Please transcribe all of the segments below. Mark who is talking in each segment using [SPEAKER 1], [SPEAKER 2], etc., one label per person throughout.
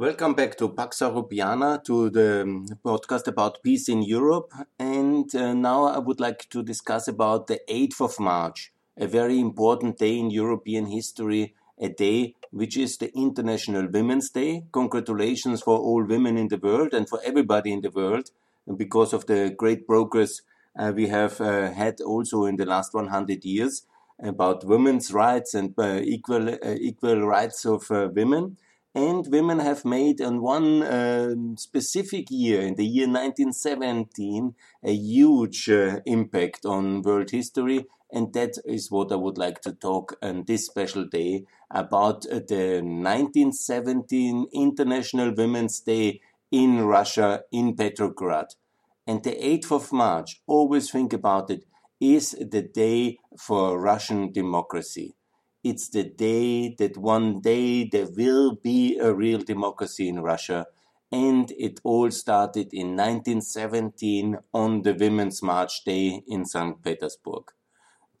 [SPEAKER 1] Welcome back to Pax Europiana, to the um, podcast about peace in Europe. And uh, now I would like to discuss about the 8th of March, a very important day in European history, a day which is the International Women's Day. Congratulations for all women in the world and for everybody in the world because of the great progress uh, we have uh, had also in the last 100 years about women's rights and uh, equal, uh, equal rights of uh, women and women have made in one uh, specific year, in the year 1917, a huge uh, impact on world history. And that is what I would like to talk on this special day about uh, the 1917 International Women's Day in Russia, in Petrograd. And the 8th of March, always think about it, is the day for Russian democracy it's the day that one day there will be a real democracy in Russia. And it all started in 1917 on the Women's March Day in St. Petersburg.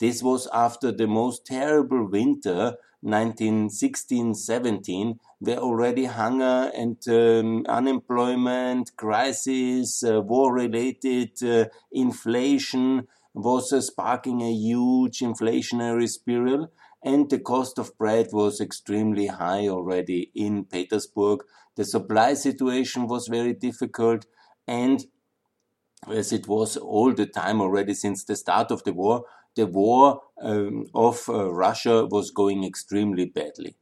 [SPEAKER 1] This was after the most terrible winter, 1916-17, where already hunger and um, unemployment, crisis, uh, war-related uh, inflation was uh, sparking a huge inflationary spiral and the cost of bread was extremely high already in Petersburg. The supply situation was very difficult, and as it was all the time already since the start of the war, the war um, of uh, Russia was going extremely badly.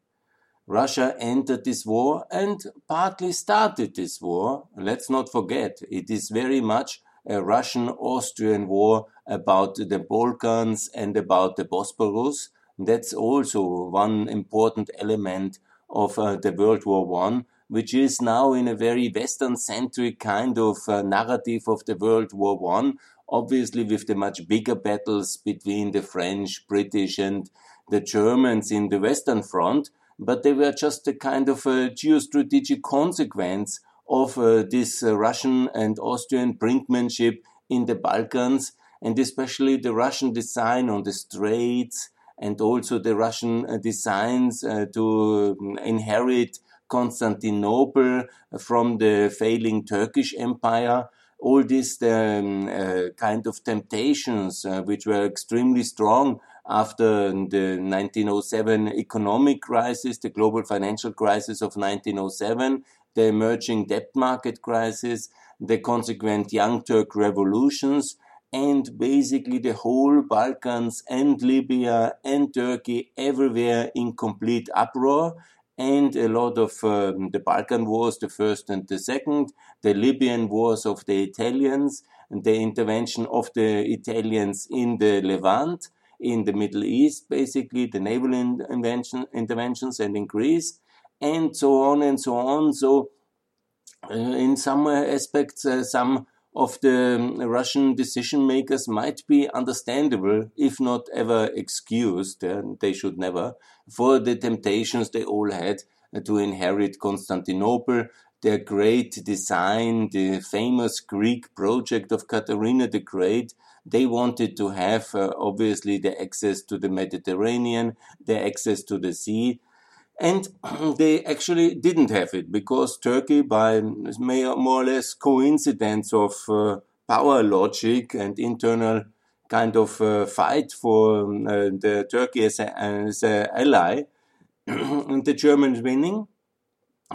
[SPEAKER 1] Russia entered this war and partly started this war. Let's not forget, it is very much a Russian Austrian war about the Balkans and about the Bosporus. That's also one important element of uh, the World War One, which is now in a very Western-centric kind of uh, narrative of the World War One. Obviously, with the much bigger battles between the French, British, and the Germans in the Western Front, but they were just a kind of a geostrategic consequence of uh, this uh, Russian and Austrian brinkmanship in the Balkans, and especially the Russian design on the straits and also the Russian uh, designs uh, to um, inherit Constantinople from the failing Turkish Empire. All these um, uh, kind of temptations, uh, which were extremely strong after the 1907 economic crisis, the global financial crisis of 1907, the emerging debt market crisis, the consequent Young Turk revolutions, and basically the whole Balkans and Libya and Turkey everywhere in complete uproar and a lot of um, the Balkan wars, the first and the second, the Libyan wars of the Italians, and the intervention of the Italians in the Levant, in the Middle East, basically the naval intervention, interventions, and in Greece, and so on and so on. So, uh, in some aspects, uh, some of the um, Russian decision makers might be understandable, if not ever excused. Uh, they should never, for the temptations they all had to inherit Constantinople, their great design, the famous Greek project of Catherine the Great. They wanted to have, uh, obviously, the access to the Mediterranean, the access to the sea, and they actually didn't have it because Turkey, by more or less coincidence of uh, power logic and internal kind of uh, fight for um, uh, the Turkey as an ally, and the Germans winning,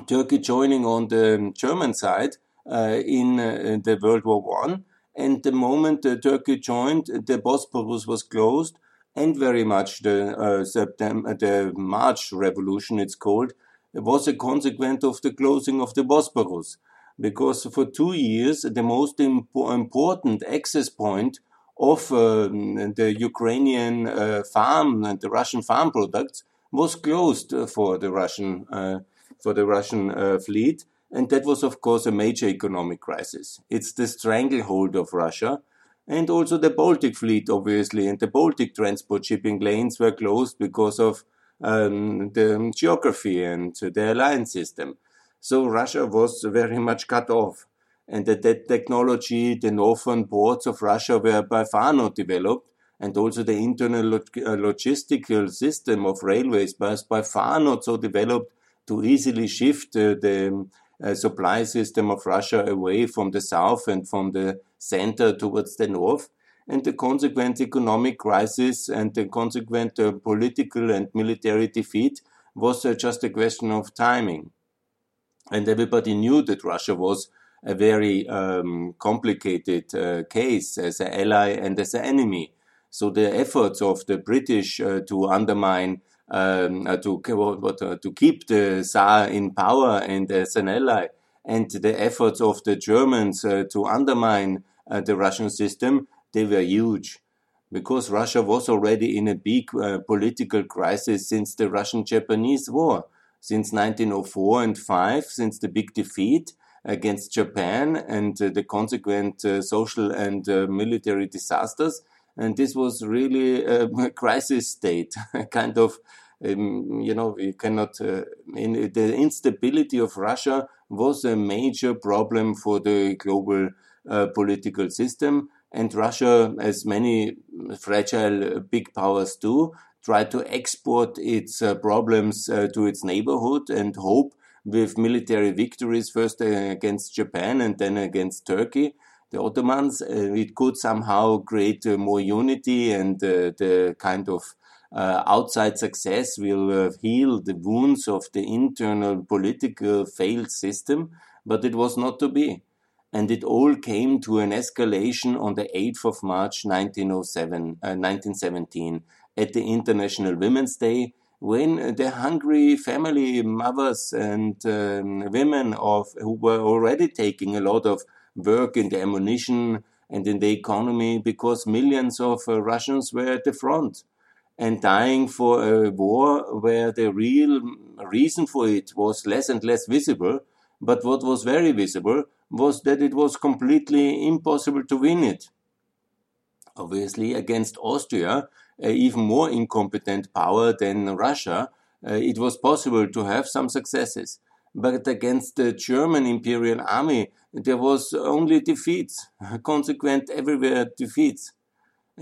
[SPEAKER 1] Turkey joining on the German side uh, in uh, the World War One. And the moment the Turkey joined, the Bosporus was closed, and very much the uh, September, the March Revolution, it's called, was a consequence of the closing of the Bosporus, because for two years the most impo- important access point of uh, the Ukrainian uh, farm and the Russian farm products was closed for the Russian uh, for the Russian uh, fleet, and that was of course a major economic crisis. It's the stranglehold of Russia and also the Baltic fleet, obviously, and the Baltic transport shipping lanes were closed because of um, the geography and the alliance system. So Russia was very much cut off. And that, technology, the northern ports of Russia were by far not developed, and also the internal log- uh, logistical system of railways was by far not so developed to easily shift uh, the uh, supply system of Russia away from the south and from the center towards the north. And the consequent economic crisis and the consequent uh, political and military defeat was uh, just a question of timing. And everybody knew that Russia was a very um, complicated uh, case as an ally and as an enemy. So the efforts of the British uh, to undermine, um, uh, to uh, to keep the Tsar in power and as an ally, and the efforts of the Germans to undermine uh, the Russian system, they were huge. Because Russia was already in a big political crisis since the Russian-Japanese War, since 1904 and 5, since the big defeat, against Japan and uh, the consequent uh, social and uh, military disasters. And this was really a crisis state, kind of, um, you know, you cannot, in, the instability of Russia was a major problem for the global political system. And Russia, as many fragile big powers do, try to export its uh, problems uh, to its neighborhood and hope with military victories, first against Japan and then against Turkey, the Ottomans, uh, it could somehow create uh, more unity and uh, the kind of uh, outside success will uh, heal the wounds of the internal political failed system, but it was not to be. And it all came to an escalation on the 8th of March 1907, 1917 uh, at the International Women's Day, when the hungry family mothers and um, women of who were already taking a lot of work in the ammunition and in the economy because millions of uh, Russians were at the front and dying for a war where the real reason for it was less and less visible. But what was very visible was that it was completely impossible to win it. Obviously, against Austria, even more incompetent power than Russia, uh, it was possible to have some successes. But against the German Imperial Army, there was only defeats, consequent everywhere defeats.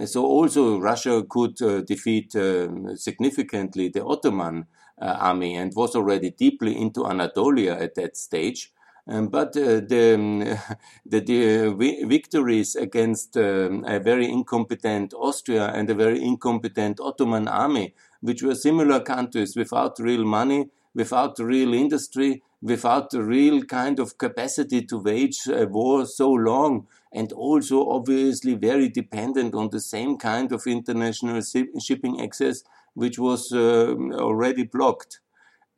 [SPEAKER 1] So also Russia could uh, defeat um, significantly the Ottoman uh, army and was already deeply into Anatolia at that stage. Um, but uh, the, um, the, the victories against um, a very incompetent Austria and a very incompetent Ottoman army, which were similar countries without real money, without real industry, without the real kind of capacity to wage a war so long, and also obviously very dependent on the same kind of international shipping access, which was uh, already blocked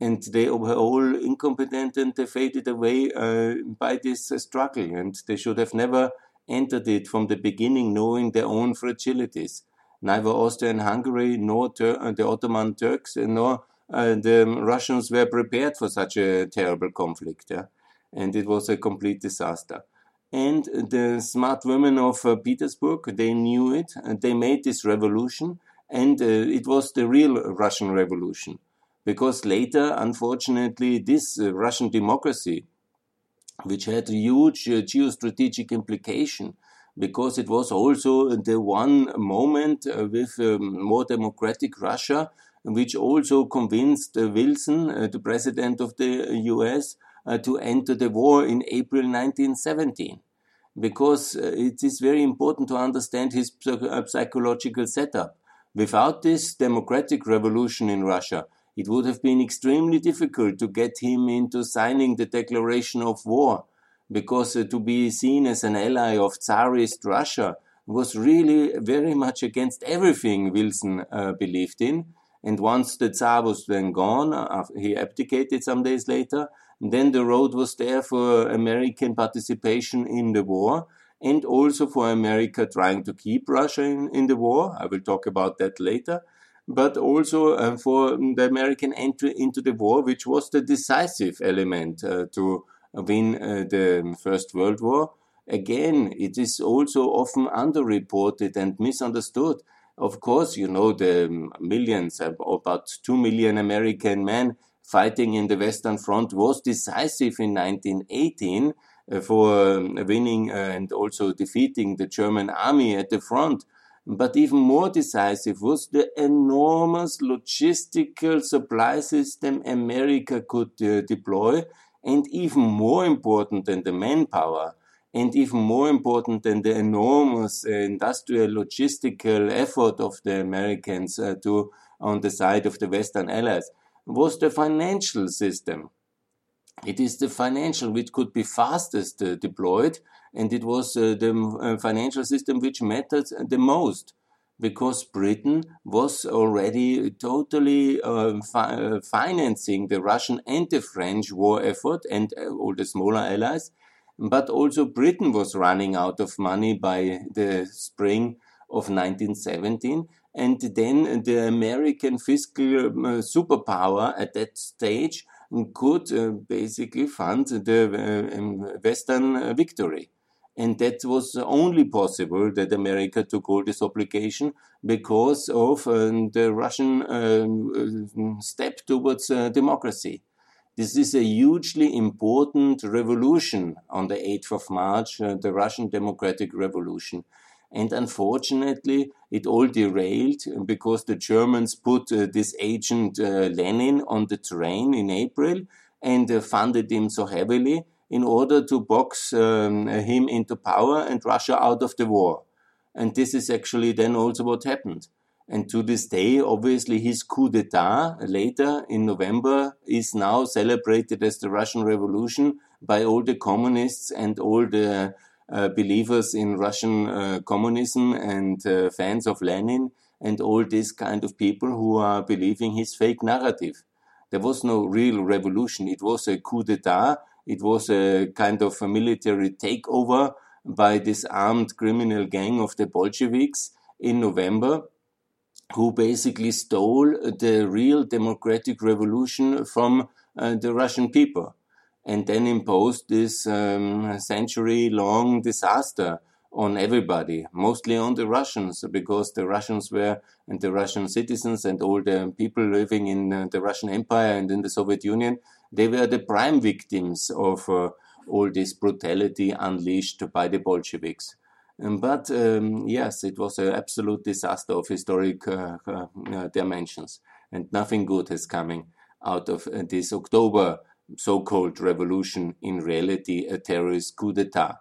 [SPEAKER 1] and they were all incompetent and they faded away uh, by this uh, struggle. And they should have never entered it from the beginning, knowing their own fragilities. Neither Austria and Hungary, nor Tur uh, the Ottoman Turks, uh, nor uh, the Russians were prepared for such a terrible conflict. Yeah? And it was a complete disaster. And the smart women of uh, Petersburg, they knew it, and they made this revolution, and it was the real Russian Revolution because later, unfortunately, this uh, Russian democracy, which had huge uh, geostrategic implication, because it was also the one moment uh, with um, more democratic Russia, which also convinced uh, Wilson, uh, the president of the US, to enter the war in April 1917 because it is very important to understand his psychological setup. Without this democratic revolution in Russia, it would have been extremely difficult to get him into signing the declaration of war, because uh, to be seen as an ally of Tsarist Russia was really very much against everything Wilson uh, believed in. And once the Tsar was then gone, uh, he abdicated some days later, then the road was there for American participation in the war and also for America trying to keep Russia in, in the war. I will talk about that later but also uh, for the American entry into the war, which was the decisive element uh, to win uh, the First World War. Again, it is also often underreported and misunderstood. Of course, you know, the millions, about 2 million American men fighting in the Western Front was decisive in 1918 uh, for um, winning and also defeating the German army at the front. But even more decisive was the enormous logistical supply system America could uh, deploy, and even more important than the manpower, and even more important than the enormous uh, industrial logistical effort of the Americans uh, to on the side of the Western Allies, was the financial system. It is the financial which could be fastest uh, deployed, and it was uh, the uh, financial system which mattered the most because Britain was already totally uh, fi uh, financing the Russian and the French war effort and uh, all the smaller allies. But also Britain was running out of money by the spring of 1917. And then the American fiscal uh, superpower at that stage could uh, basically fund the uh, um, Western victory. And that was only possible that America took all this obligation because of uh, the Russian uh, step towards democracy. This is a hugely important revolution on the 8th of March, uh, the Russian Democratic Revolution. And unfortunately, it all derailed because the Germans put uh, this agent uh, Lenin on the train in April and funded him so heavily in order to box um, him into power and Russia out of the war. And this is actually then also what happened. And to this day, obviously, his coup d'etat later in November is now celebrated as the Russian Revolution by all the communists and all the uh, believers in Russian uh, communism and uh, fans of Lenin and all these kind of people who are believing his fake narrative. There was no real revolution. It was a coup d'etat it was a kind of a military takeover by this armed criminal gang of the Bolsheviks in November, who basically stole the real democratic revolution from uh, the Russian people and then imposed this um, century long disaster on everybody, mostly on the Russians, because the Russians were, and the Russian citizens and all the people living in uh, the Russian Empire and in the Soviet Union they were the prime victims of uh, all this brutality unleashed by the Bolsheviks. Um, but um, yes, it was an absolute disaster of historic uh, uh, dimensions, and nothing good is coming out of uh, this October so-called revolution. In reality, a terrorist coup d'état.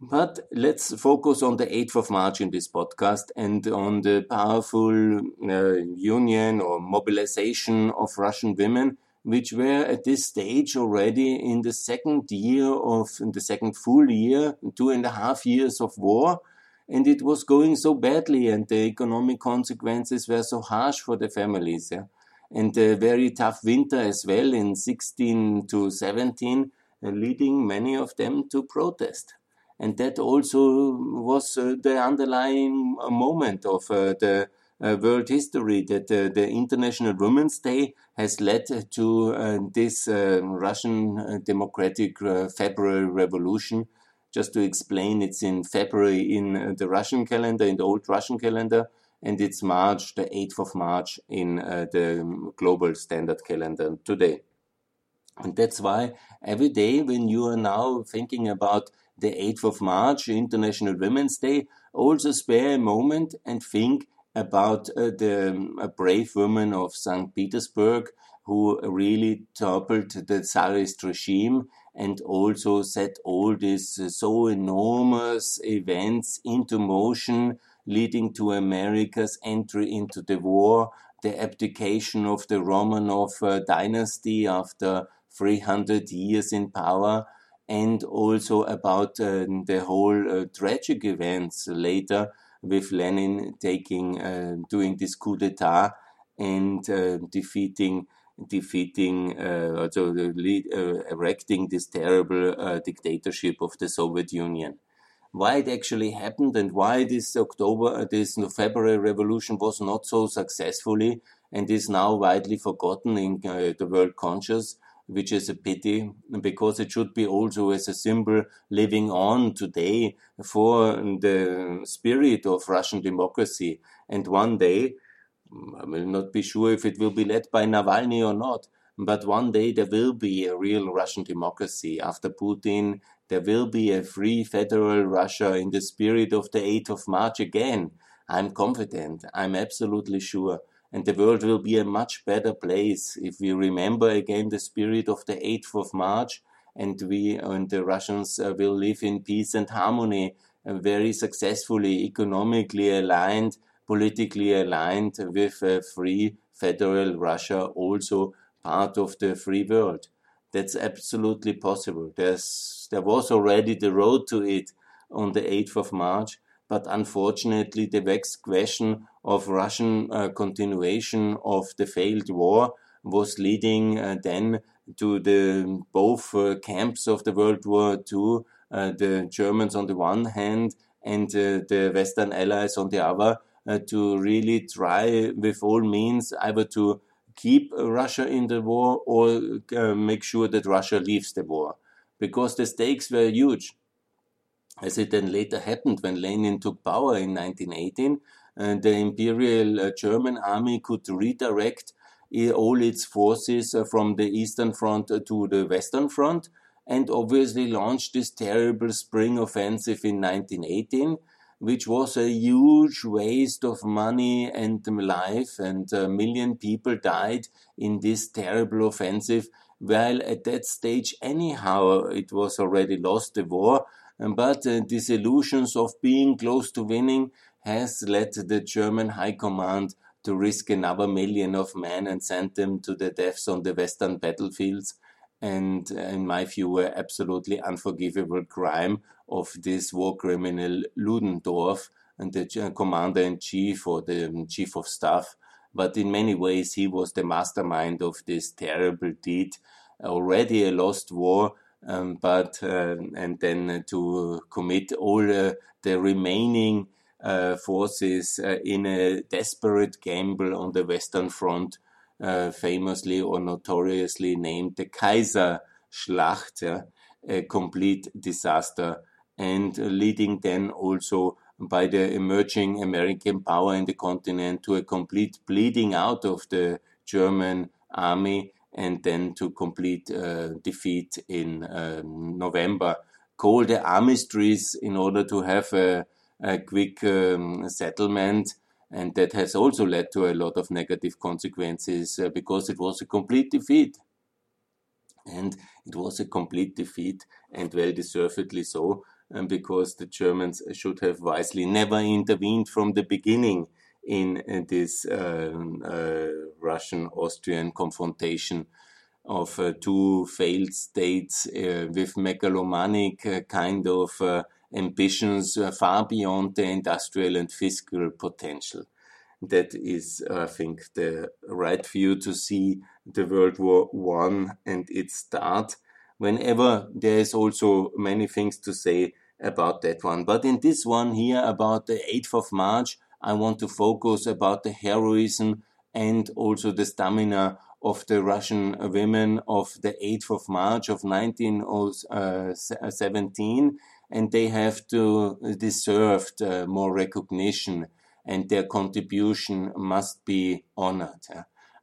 [SPEAKER 1] But let's focus on the 8th of March in this podcast and on the powerful uh, union or mobilization of Russian women which were at this stage already in the second year of in the second full year, two and a half years of war. And it was going so badly, and the economic consequences were so harsh for the families. Yeah? And a very tough winter as well in 16 to 17, uh, leading many of them to protest. And that also was uh, the underlying uh, moment of uh, the uh, world history that uh, the International Women's Day has led to this Russian Democratic February Revolution. Just to explain, it's in February in the Russian calendar, in the old Russian calendar, and it's March, the 8th of March in the global standard calendar today. And that's why every day when you are now thinking about the 8th of March, International Women's Day, also spare a moment and think about uh, the um, brave woman of St. Petersburg who really toppled the Tsarist regime and also set all these uh, so enormous events into motion, leading to America's entry into the war, the abdication of the Romanov uh, dynasty after 300 years in power, and also about uh, the whole uh, tragic events later with Lenin taking, uh, doing this coup d'état and uh, defeating, defeating, uh, also lead, erecting this terrible dictatorship of the Soviet Union why it actually happened and why this October, this February revolution was not so successfully and is now widely forgotten in uh, the world conscious which is a pity because it should be also as a symbol living on today for the spirit of Russian democracy. And one day, I will not be sure if it will be led by Navalny or not, but one day there will be a real Russian democracy. After Putin, there will be a free federal Russia in the spirit of the 8th of March again. I'm confident. I'm absolutely sure. And the world will be a much better place if we remember again the spirit of the 8th of March and we and the Russians uh, will live in peace and harmony, uh, very successfully, economically aligned, politically aligned with a free federal Russia, also part of the free world. That's absolutely possible. There's, there was already the road to it on the 8th of March, but unfortunately the vexed question of Russian uh, continuation of the failed war was leading uh, then to the both uh, camps of the World War II, uh, the Germans on the one hand and uh, the Western Allies on the other, uh, to really try with all means either to keep Russia in the war or make sure that Russia leaves the war, because the stakes were huge. As it then later happened when Lenin took power in 1918, and the Imperial uh, German army could redirect uh, all its forces uh, from the Eastern Front uh, to the Western Front and obviously launched this terrible spring offensive in 1918, which was a huge waste of money and life, and a million people died in this terrible offensive. While at that stage, anyhow, it was already lost the war, but uh, these illusions of being close to winning has led the German High Command to risk another million of men and send them to the deaths on the western battlefields. And uh, in my view, an absolutely unforgivable crime of this war criminal Ludendorff and the commander in chief or the um, chief of staff. But in many ways, he was the mastermind of this terrible deed. Already a lost war, um, but uh, and then to commit all uh, the remaining uh, forces in a desperate gamble on the Western Front, famously or notoriously named the Kaiser Schlacht, yeah, a complete disaster, and leading then also by the emerging American power in the continent to a complete bleeding out of the German army and then to complete uh, defeat in um, November. Call the armistice in order to have a, a quick um, settlement. And that has also led to a lot of negative consequences uh, because it was a complete defeat. And it was a complete defeat, and well deservedly so, um, because the Germans should have wisely never intervened from the beginning in, in this uh, uh, Russian Austrian confrontation of uh, two failed states uh, with megalomaniac uh, kind of uh, ambitions uh, far beyond the industrial and fiscal potential. That is, I think, the right view to see the World War One and its start. Whenever there is also many things to say about that one, but in this one here about the 8th of March, I want to focus about the heroism and also the stamina of the Russian women of the 8th of March of 1917, and they have to deserved uh, more recognition, and their contribution must be honored.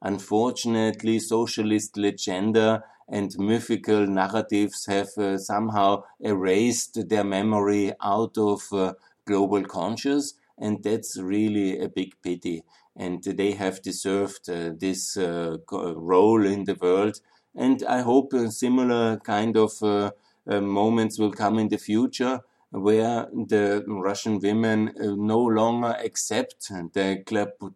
[SPEAKER 1] Unfortunately, socialist legenda and mythical narratives have uh, somehow erased their memory out of uh, global conscious and that's really a big pity. And they have deserved uh, this uh, role in the world. And I hope a similar kind of uh, uh, moments will come in the future where the Russian women uh, no longer accept the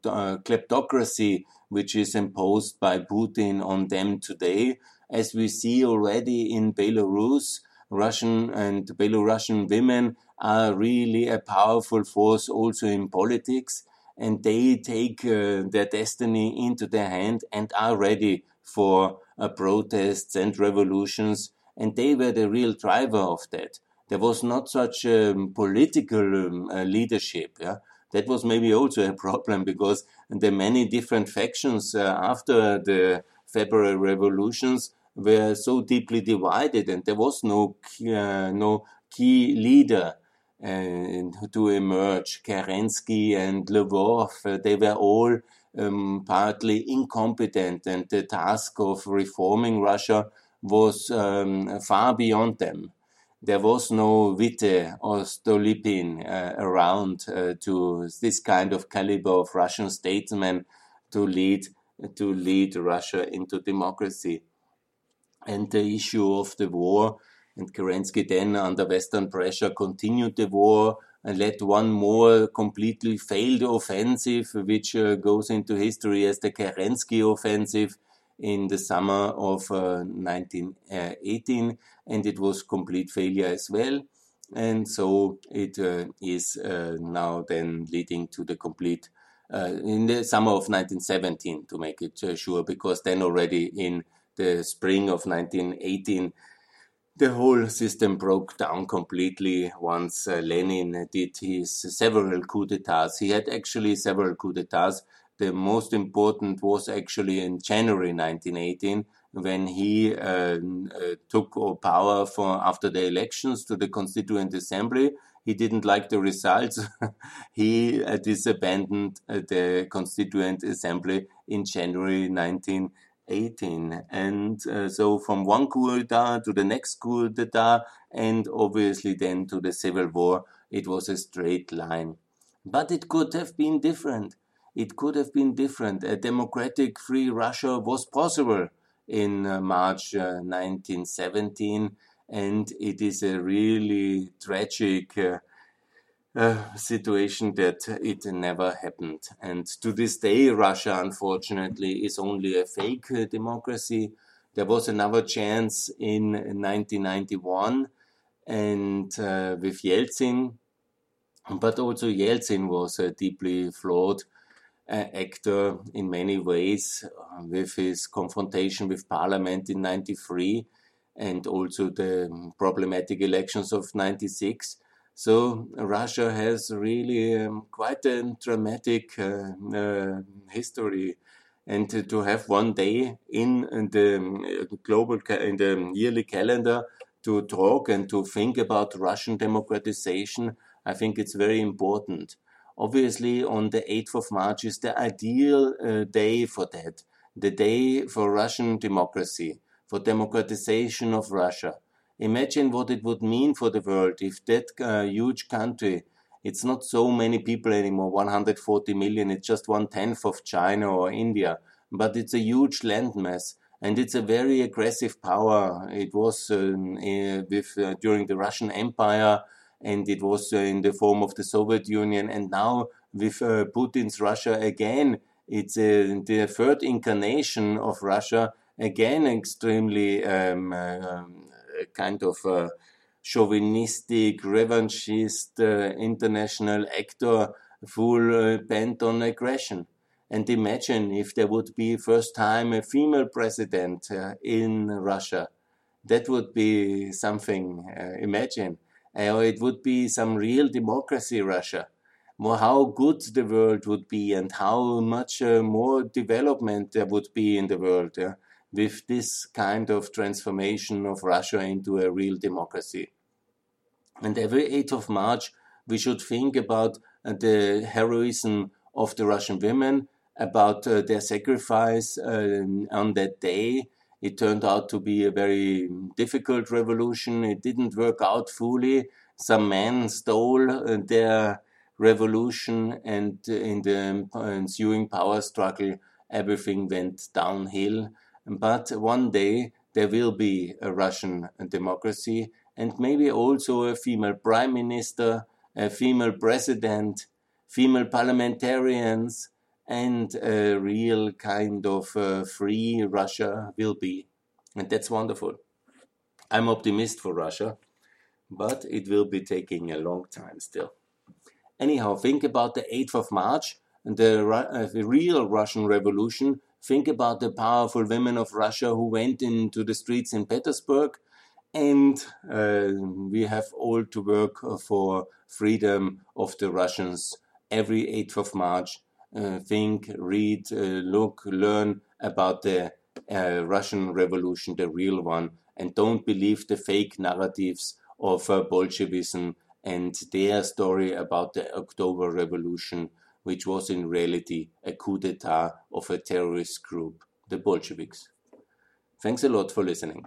[SPEAKER 1] uh, kleptocracy which is imposed by Putin on them today, as we see already in Belarus. Russian and Belarusian women are really a powerful force also in politics and they take uh, their destiny into their hand and are ready for uh, protests and revolutions and they were the real driver of that there was not such um, political um, uh, leadership yeah that was maybe also a problem because the many different factions uh, after the february revolutions were so deeply divided and there was no uh, no key leader uh, to emerge. Kerensky and Lvov, uh, they were all um, partly incompetent, and the task of reforming Russia was um, far beyond them. there was no Witte or Stolypin uh, around uh, to this kind of caliber of Russian statesman to lead to lead Russia into democracy. And the issue of the war, and Kerensky then under Western pressure continued the war and led one more completely failed offensive, which uh, goes into history as the Kerensky offensive in the summer of uh, 1918, and it was complete failure as well. And so it uh, is uh, now then leading to the complete uh, in the summer of 1917 to make it uh, sure, because then already in the spring of 1918 the whole system broke down completely once uh, Lenin did his several coups d'etats. He had actually several coups d'etats the most important was actually in January 1918 when he uh, uh, took power for after the elections to the Constituent Assembly. He didn't like the results. he uh, disbanded uh, the Constituent Assembly in January 1918. And uh, so from one coup d'etat to the next coup d'etat and obviously then to the civil war, it was a straight line. But it could have been different it could have been different. A democratic, free Russia was possible in uh, March uh, 1917, and it is a really tragic uh, uh, situation that it never happened. And to this day, Russia, unfortunately, is only a fake uh, democracy. There was another chance in 1991, and uh, with Yeltsin, but also Yeltsin was deeply flawed actor in many ways uh, with his confrontation with parliament in 93 and also the problematic elections of 96 so Russia has really um, quite a dramatic uh, uh, history, and to, have one day in, in the uh, global in the yearly calendar to talk and to think about Russian democratization, I think it's very important. Obviously, on the 8th of March is the ideal uh, day for that, the day for Russian democracy, for democratization of Russia. Imagine what it would mean for the world if that uh, huge country, it's not so many people anymore, 140 million, it's just one tenth of China or India, but it's a huge landmass and it's a very aggressive power. It was uh, with, uh, during the Russian Empire and it was uh, in the form of the Soviet Union. And now with uh, Putin's Russia again, it's uh, the third incarnation of Russia, again extremely um, um, kind of uh, chauvinistic, revanchist, uh, international actor, full uh, bent on aggression. And imagine if there would be first time a female president in Russia. That would be something. imagine uh, it would be some real democracy, Russia. More how good the world would be and how much uh, more development there would be in the world yeah, with this kind of transformation of Russia into a real democracy. And every 8th of March, we should think about uh, the heroism of the Russian women, about uh, their sacrifice uh, on that day, it turned out to be a very difficult revolution. It didn't work out fully. Some men stole uh, their revolution, and in the ensuing power struggle, everything went downhill. But one day there will be a Russian democracy, and maybe also a female prime minister, a female president, female parliamentarians, and a real kind of uh, free Russia will be. And that's wonderful. I'm optimist for Russia, but it will be taking a long time still. Anyhow, think about the 8th of March and the, uh, the real Russian Revolution. Think about the powerful women of Russia who went into the streets in Petersburg. And uh, we have all to work for freedom of the Russians every 8th of March think, read, uh, look, learn about the uh, Russian Revolution, the real one, and don't believe the fake narratives of Bolshevism and their story about the October Revolution, which was in reality a coup d'etat of a terrorist group, the Bolsheviks. Thanks a lot for listening.